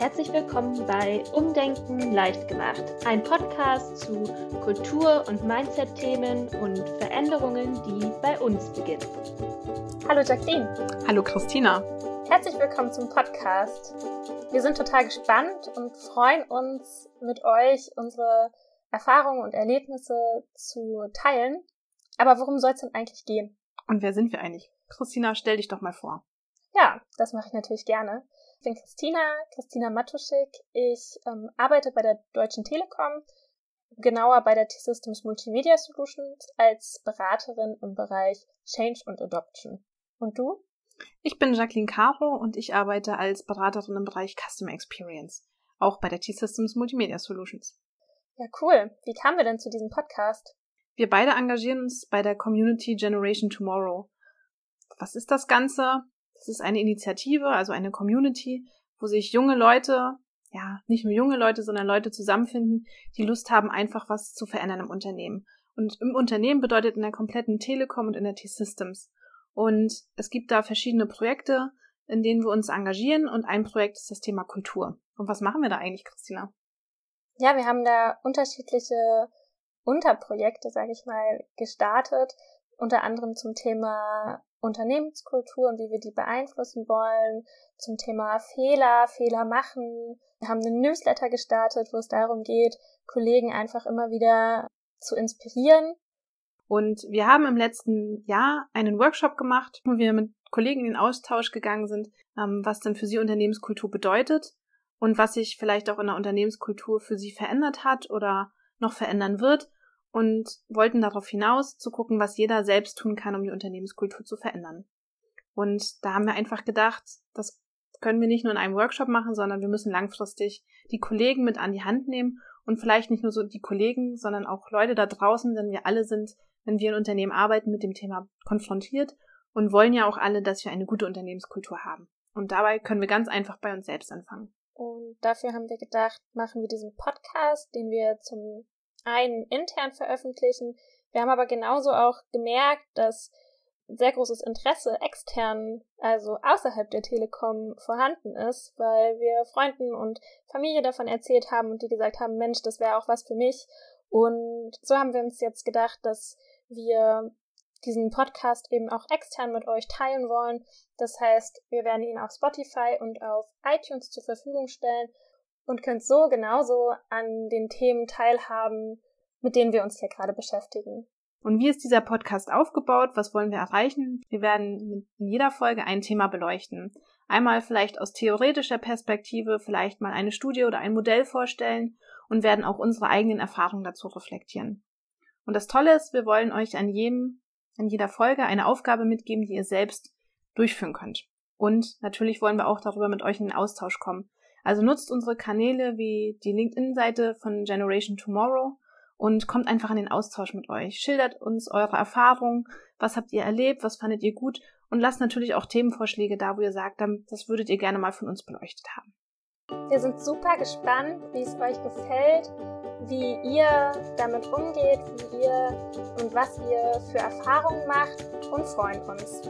herzlich willkommen bei Umdenken leicht gemacht, ein Podcast zu Kultur- und Mindset-Themen und Veränderungen, die bei uns beginnen. Hallo Jacqueline. Hallo Christina. Herzlich willkommen zum Podcast. Wir sind total gespannt und freuen uns, mit euch unsere Erfahrungen und Erlebnisse zu teilen. Aber worum soll es denn eigentlich gehen? Und wer sind wir eigentlich? Christina, stell dich doch mal vor. Ja, das mache ich natürlich gerne. Ich bin Christina, Christina Matuschik. Ich ähm, arbeite bei der Deutschen Telekom, genauer bei der T-Systems Multimedia Solutions als Beraterin im Bereich Change und Adoption. Und du? Ich bin Jacqueline Caro und ich arbeite als Beraterin im Bereich Customer Experience, auch bei der T-Systems Multimedia Solutions. Ja, cool. Wie kamen wir denn zu diesem Podcast? Wir beide engagieren uns bei der Community Generation Tomorrow. Was ist das Ganze? Das ist eine Initiative, also eine Community, wo sich junge Leute, ja, nicht nur junge Leute, sondern Leute zusammenfinden, die Lust haben, einfach was zu verändern im Unternehmen. Und im Unternehmen bedeutet in der kompletten Telekom und in der T-Systems. Und es gibt da verschiedene Projekte, in denen wir uns engagieren und ein Projekt ist das Thema Kultur. Und was machen wir da eigentlich, Christina? Ja, wir haben da unterschiedliche Unterprojekte, sage ich mal, gestartet, unter anderem zum Thema Unternehmenskultur und wie wir die beeinflussen wollen, zum Thema Fehler, Fehler machen. Wir haben einen Newsletter gestartet, wo es darum geht, Kollegen einfach immer wieder zu inspirieren. Und wir haben im letzten Jahr einen Workshop gemacht, wo wir mit Kollegen in den Austausch gegangen sind, ähm, was denn für sie Unternehmenskultur bedeutet und was sich vielleicht auch in der Unternehmenskultur für sie verändert hat oder noch verändern wird und wollten darauf hinaus zu gucken, was jeder selbst tun kann, um die Unternehmenskultur zu verändern. Und da haben wir einfach gedacht, das können wir nicht nur in einem Workshop machen, sondern wir müssen langfristig die Kollegen mit an die Hand nehmen und vielleicht nicht nur so die Kollegen, sondern auch Leute da draußen, denn wir alle sind, wenn wir in Unternehmen arbeiten, mit dem Thema konfrontiert und wollen ja auch alle, dass wir eine gute Unternehmenskultur haben. Und dabei können wir ganz einfach bei uns selbst anfangen. Und dafür haben wir gedacht, machen wir diesen Podcast, den wir zum einen intern veröffentlichen. Wir haben aber genauso auch gemerkt, dass sehr großes Interesse extern, also außerhalb der Telekom vorhanden ist, weil wir Freunden und Familie davon erzählt haben und die gesagt haben, Mensch, das wäre auch was für mich. Und so haben wir uns jetzt gedacht, dass wir diesen Podcast eben auch extern mit euch teilen wollen. Das heißt, wir werden ihn auf Spotify und auf iTunes zur Verfügung stellen und könnt so genauso an den Themen teilhaben, mit denen wir uns hier gerade beschäftigen. Und wie ist dieser Podcast aufgebaut? Was wollen wir erreichen? Wir werden in jeder Folge ein Thema beleuchten. Einmal vielleicht aus theoretischer Perspektive, vielleicht mal eine Studie oder ein Modell vorstellen und werden auch unsere eigenen Erfahrungen dazu reflektieren. Und das Tolle ist, wir wollen euch an jedem, an jeder Folge eine Aufgabe mitgeben, die ihr selbst durchführen könnt. Und natürlich wollen wir auch darüber mit euch in den Austausch kommen. Also nutzt unsere Kanäle wie die LinkedIn-Seite von Generation Tomorrow und kommt einfach in den Austausch mit euch. Schildert uns eure Erfahrungen, was habt ihr erlebt, was fandet ihr gut und lasst natürlich auch Themenvorschläge da, wo ihr sagt, das würdet ihr gerne mal von uns beleuchtet haben. Wir sind super gespannt, wie es euch gefällt, wie ihr damit umgeht, wie ihr und was ihr für Erfahrungen macht und freuen uns.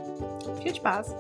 Viel Spaß!